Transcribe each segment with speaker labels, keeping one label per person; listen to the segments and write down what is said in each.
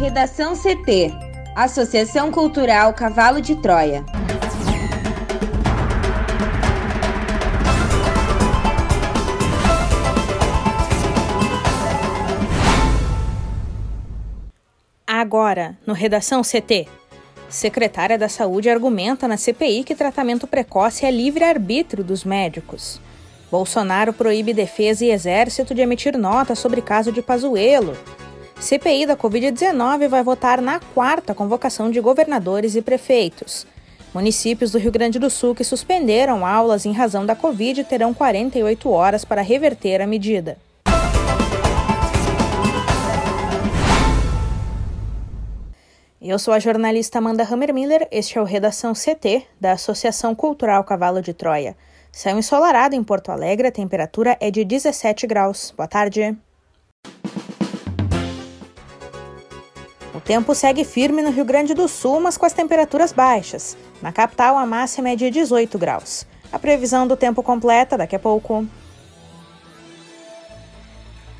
Speaker 1: Redação CT Associação Cultural Cavalo de Troia.
Speaker 2: Agora, no Redação CT. Secretária da Saúde argumenta na CPI que tratamento precoce é livre-arbítrio dos médicos. Bolsonaro proíbe defesa e exército de emitir nota sobre caso de Pazuello. CPI da Covid-19 vai votar na quarta convocação de governadores e prefeitos. Municípios do Rio Grande do Sul que suspenderam aulas em razão da Covid terão 48 horas para reverter a medida. Eu sou a jornalista Amanda Hammermiller, este é o Redação CT, da Associação Cultural Cavalo de Troia. Céu ensolarado em Porto Alegre, a temperatura é de 17 graus. Boa tarde. Tempo segue firme no Rio Grande do Sul, mas com as temperaturas baixas. Na capital, a máxima é de 18 graus. A previsão do tempo completa daqui a pouco.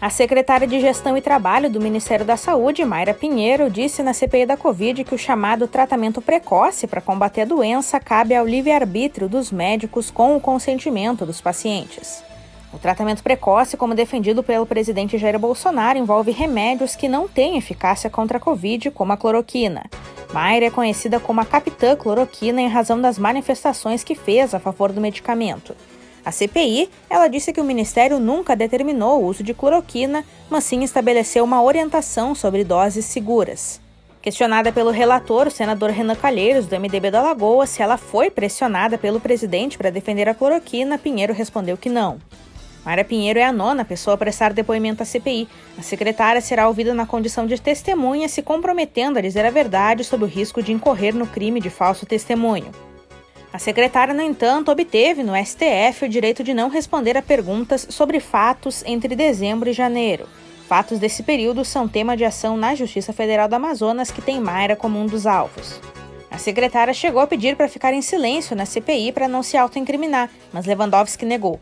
Speaker 2: A secretária de Gestão e Trabalho do Ministério da Saúde, Mayra Pinheiro, disse na CPI da Covid que o chamado tratamento precoce para combater a doença cabe ao livre-arbítrio dos médicos com o consentimento dos pacientes. O tratamento precoce, como defendido pelo presidente Jair Bolsonaro, envolve remédios que não têm eficácia contra a Covid, como a cloroquina. Mayra é conhecida como a capitã cloroquina em razão das manifestações que fez a favor do medicamento. A CPI, ela disse que o Ministério nunca determinou o uso de cloroquina, mas sim estabeleceu uma orientação sobre doses seguras. Questionada pelo relator, o senador Renan Calheiros, do MDB da Lagoa, se ela foi pressionada pelo presidente para defender a cloroquina, Pinheiro respondeu que não. Mara Pinheiro é a nona pessoa a prestar depoimento à CPI. A secretária será ouvida na condição de testemunha, se comprometendo a dizer a verdade sob o risco de incorrer no crime de falso testemunho. A secretária, no entanto, obteve no STF o direito de não responder a perguntas sobre fatos entre dezembro e janeiro. Fatos desse período são tema de ação na Justiça Federal do Amazonas, que tem Mayra como um dos alvos. A secretária chegou a pedir para ficar em silêncio na CPI para não se autoincriminar, mas Lewandowski negou.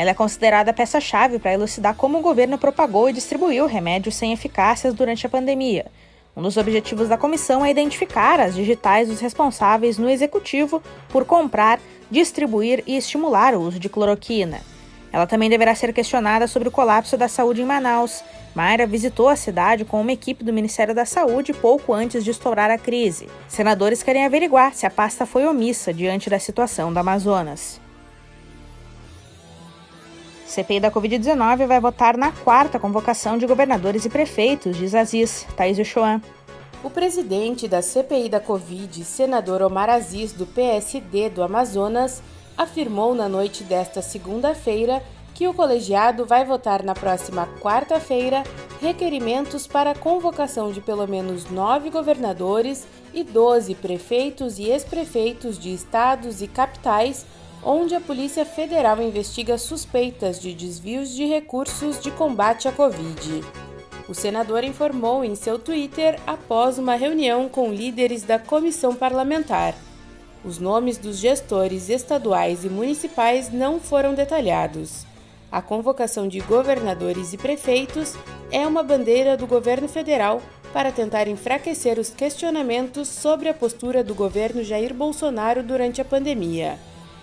Speaker 2: Ela é considerada peça-chave para elucidar como o governo propagou e distribuiu remédios sem eficácias durante a pandemia. Um dos objetivos da comissão é identificar as digitais dos responsáveis no executivo por comprar, distribuir e estimular o uso de cloroquina. Ela também deverá ser questionada sobre o colapso da saúde em Manaus. Mayra visitou a cidade com uma equipe do Ministério da Saúde pouco antes de estourar a crise. Senadores querem averiguar se a pasta foi omissa diante da situação da Amazonas. CPI da Covid-19 vai votar na quarta convocação de governadores e prefeitos, diz Aziz. Thaís Uchoan.
Speaker 3: O presidente da CPI da Covid, senador Omar Aziz, do PSD do Amazonas, afirmou na noite desta segunda-feira que o colegiado vai votar na próxima quarta-feira requerimentos para a convocação de pelo menos nove governadores e doze prefeitos e ex-prefeitos de estados e capitais onde a Polícia Federal investiga suspeitas de desvios de recursos de combate à Covid. O senador informou em seu Twitter após uma reunião com líderes da comissão parlamentar. Os nomes dos gestores estaduais e municipais não foram detalhados. A convocação de governadores e prefeitos é uma bandeira do governo federal para tentar enfraquecer os questionamentos sobre a postura do governo Jair Bolsonaro durante a pandemia.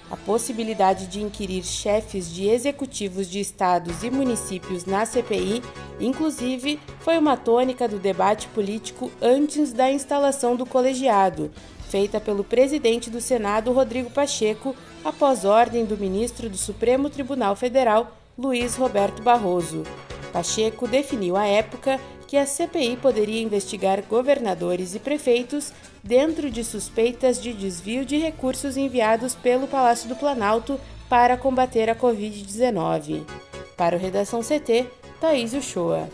Speaker 3: A possibilidade de inquirir chefes de executivos de estados e municípios na CPI, inclusive, foi uma tônica do debate político antes da instalação do colegiado, feita pelo presidente do Senado, Rodrigo Pacheco, após ordem do ministro do Supremo Tribunal Federal, Luiz Roberto Barroso. Pacheco definiu à época que a CPI poderia investigar governadores e prefeitos dentro de suspeitas de desvio de recursos enviados pelo Palácio do Planalto para combater a Covid-19. Para o Redação CT, Thaís Uchoa.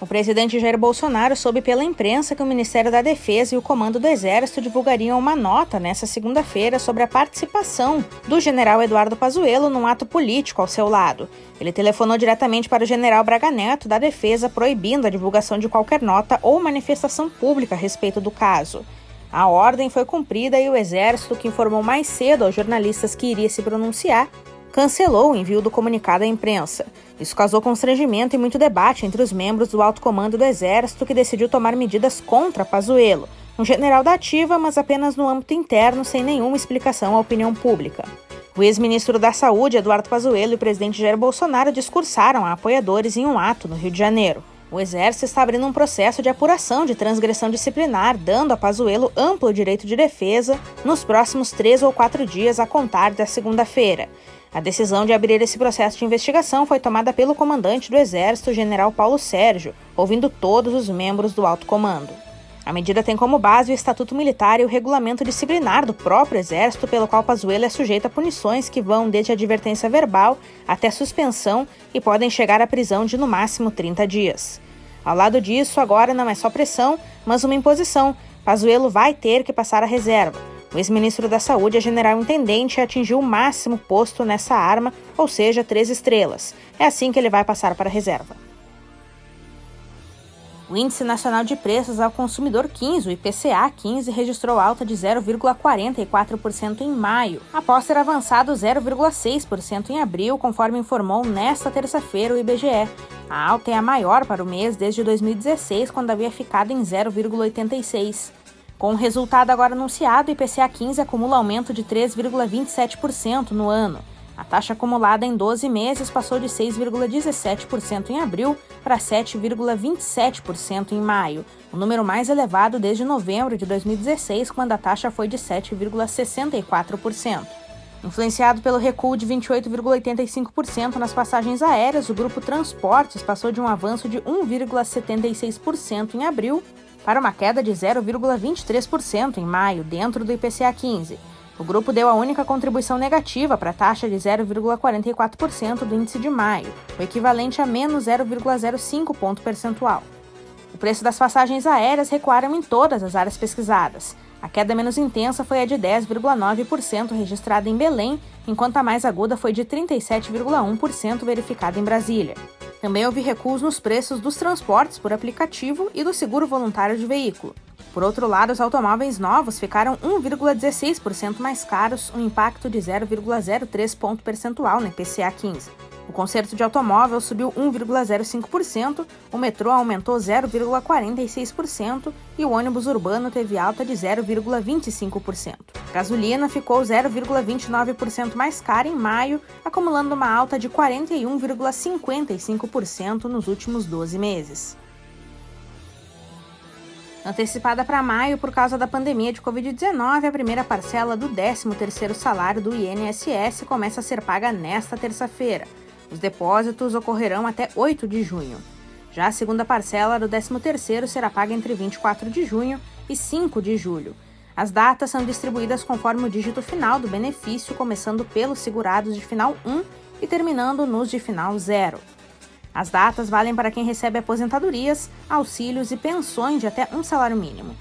Speaker 2: O presidente Jair Bolsonaro soube pela imprensa que o Ministério da Defesa e o Comando do Exército divulgariam uma nota nesta segunda-feira sobre a participação do general Eduardo Pazuello num ato político ao seu lado. Ele telefonou diretamente para o general Braga Neto da Defesa proibindo a divulgação de qualquer nota ou manifestação pública a respeito do caso. A ordem foi cumprida e o Exército, que informou mais cedo aos jornalistas que iria se pronunciar, cancelou o envio do comunicado à imprensa. Isso causou constrangimento e muito debate entre os membros do alto comando do Exército, que decidiu tomar medidas contra Pazuello, um general da ativa, mas apenas no âmbito interno, sem nenhuma explicação à opinião pública. O ex-ministro da Saúde, Eduardo Pazuello, e o presidente Jair Bolsonaro discursaram a apoiadores em um ato no Rio de Janeiro. O Exército está abrindo um processo de apuração de transgressão disciplinar, dando a Pazuello amplo direito de defesa nos próximos três ou quatro dias a contar da segunda-feira. A decisão de abrir esse processo de investigação foi tomada pelo comandante do Exército, general Paulo Sérgio, ouvindo todos os membros do alto comando. A medida tem como base o Estatuto Militar e o regulamento disciplinar do próprio Exército, pelo qual Pazuello é sujeito a punições que vão desde advertência verbal até suspensão e podem chegar à prisão de no máximo 30 dias. Ao lado disso, agora não é só pressão, mas uma imposição. Pazuello vai ter que passar a reserva. O ex-ministro da Saúde é general-intendente e atingiu o máximo posto nessa arma, ou seja, três estrelas. É assim que ele vai passar para a reserva. O Índice Nacional de Preços ao Consumidor 15, o IPCA 15, registrou alta de 0,44% em maio, após ter avançado 0,6% em abril, conforme informou nesta terça-feira o IBGE. A alta é a maior para o mês desde 2016, quando havia ficado em 0,86%. Com o resultado agora anunciado, o IPCA 15 acumula aumento de 3,27% no ano. A taxa acumulada em 12 meses passou de 6,17% em abril para 7,27% em maio, o número mais elevado desde novembro de 2016, quando a taxa foi de 7,64%. Influenciado pelo recuo de 28,85% nas passagens aéreas, o grupo Transportes passou de um avanço de 1,76% em abril para uma queda de 0,23% em maio, dentro do IPCA 15. O grupo deu a única contribuição negativa para a taxa de 0,44% do índice de maio, o equivalente a menos 0,05 ponto percentual. O preço das passagens aéreas recuaram em todas as áreas pesquisadas. A queda menos intensa foi a de 10,9% registrada em Belém, enquanto a mais aguda foi de 37,1% verificada em Brasília. Também houve recuos nos preços dos transportes por aplicativo e do seguro voluntário de veículo. Por outro lado, os automóveis novos ficaram 1,16% mais caros, um impacto de 0,03 ponto percentual no IPCA 15. O conserto de automóvel subiu 1,05%, o metrô aumentou 0,46% e o ônibus urbano teve alta de 0,25%. Gasolina ficou 0,29% mais cara em maio, acumulando uma alta de 41,55% nos últimos 12 meses. Antecipada para maio por causa da pandemia de Covid-19, a primeira parcela do 13º salário do INSS começa a ser paga nesta terça-feira. Os depósitos ocorrerão até 8 de junho. Já a segunda parcela do 13º será paga entre 24 de junho e 5 de julho. As datas são distribuídas conforme o dígito final do benefício, começando pelos segurados de final 1 e terminando nos de final 0. As datas valem para quem recebe aposentadorias, auxílios e pensões de até um salário mínimo.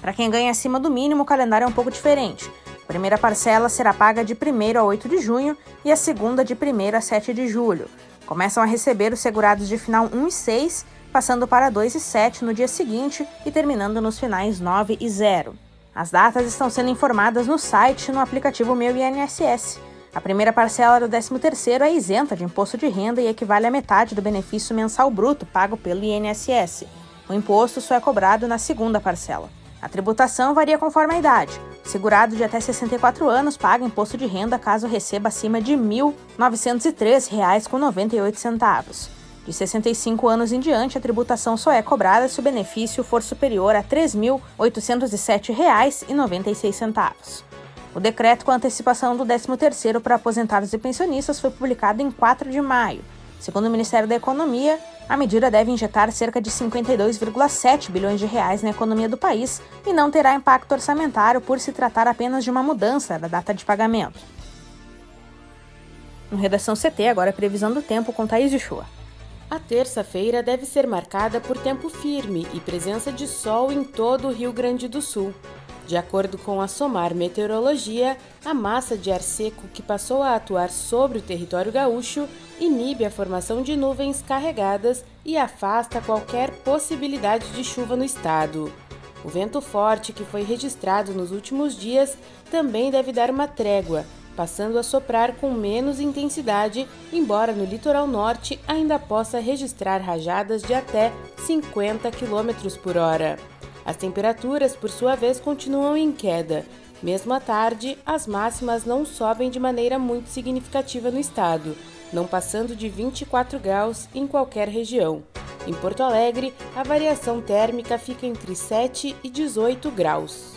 Speaker 2: Para quem ganha acima do mínimo, o calendário é um pouco diferente. A primeira parcela será paga de 1 a 8 de junho e a segunda de 1 a 7 de julho. Começam a receber os segurados de final 1 e 6, passando para 2 e 7 no dia seguinte e terminando nos finais 9 e 0. As datas estão sendo informadas no site e no aplicativo Meu INSS. A primeira parcela do 13º é isenta de imposto de renda e equivale à metade do benefício mensal bruto pago pelo INSS. O imposto só é cobrado na segunda parcela. A tributação varia conforme a idade. Segurado de até 64 anos paga imposto de renda caso receba acima de R$ 1.903,98. De 65 anos em diante, a tributação só é cobrada se o benefício for superior a R$ 3.807,96. O decreto com antecipação do 13º para aposentados e pensionistas foi publicado em 4 de maio. Segundo o Ministério da Economia, a medida deve injetar cerca de 52,7 bilhões de reais na economia do país e não terá impacto orçamentário por se tratar apenas de uma mudança da data de pagamento. No Redação CT, agora a previsão do tempo com Thaís de Chua.
Speaker 3: A terça-feira deve ser marcada por tempo firme e presença de sol em todo o Rio Grande do Sul. De acordo com a SOMAR Meteorologia, a massa de ar seco que passou a atuar sobre o território gaúcho inibe a formação de nuvens carregadas e afasta qualquer possibilidade de chuva no estado. O vento forte que foi registrado nos últimos dias também deve dar uma trégua, passando a soprar com menos intensidade, embora no litoral norte ainda possa registrar rajadas de até 50 km por hora. As temperaturas, por sua vez, continuam em queda. Mesmo à tarde, as máximas não sobem de maneira muito significativa no estado, não passando de 24 graus em qualquer região. Em Porto Alegre, a variação térmica fica entre 7 e 18 graus.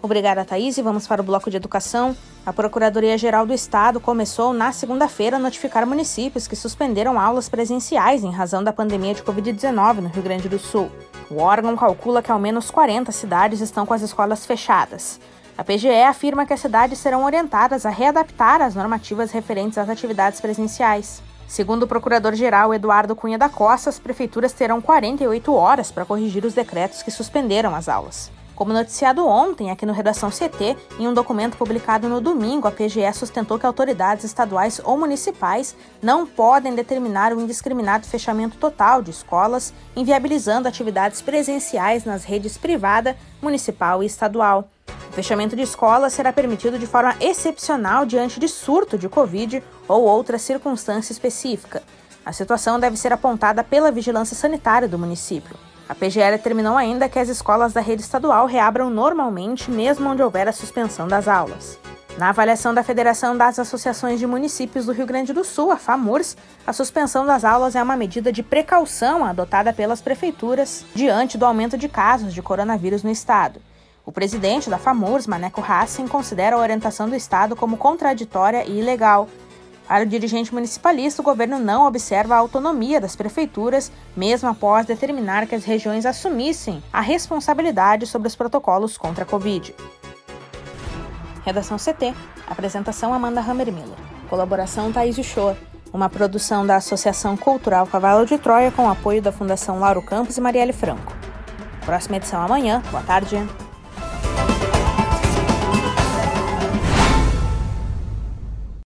Speaker 2: Obrigada, Thaís. E vamos para o bloco de educação. A Procuradoria-Geral do Estado começou na segunda-feira a notificar municípios que suspenderam aulas presenciais em razão da pandemia de Covid-19 no Rio Grande do Sul. O órgão calcula que ao menos 40 cidades estão com as escolas fechadas. A PGE afirma que as cidades serão orientadas a readaptar as normativas referentes às atividades presenciais. Segundo o procurador-geral Eduardo Cunha da Costa, as prefeituras terão 48 horas para corrigir os decretos que suspenderam as aulas. Como noticiado ontem aqui no Redação CT, em um documento publicado no domingo, a PGE sustentou que autoridades estaduais ou municipais não podem determinar o indiscriminado fechamento total de escolas, inviabilizando atividades presenciais nas redes privada, municipal e estadual. O fechamento de escolas será permitido de forma excepcional diante de surto de Covid ou outra circunstância específica. A situação deve ser apontada pela vigilância sanitária do município. A PGL determinou ainda que as escolas da rede estadual reabram normalmente, mesmo onde houver a suspensão das aulas. Na avaliação da Federação das Associações de Municípios do Rio Grande do Sul, a FAMURS, a suspensão das aulas é uma medida de precaução adotada pelas prefeituras diante do aumento de casos de coronavírus no estado. O presidente da FAMURS, Maneco Hassen, considera a orientação do estado como contraditória e ilegal para o dirigente municipalista, o governo não observa a autonomia das prefeituras, mesmo após determinar que as regiões assumissem a responsabilidade sobre os protocolos contra a Covid. Redação CT. Apresentação Amanda Hammermiller. Colaboração Thaís Uchoa. Uma produção da Associação Cultural Cavalo de Troia com apoio da Fundação Lauro Campos e Marielle Franco. Próxima edição amanhã. Boa tarde.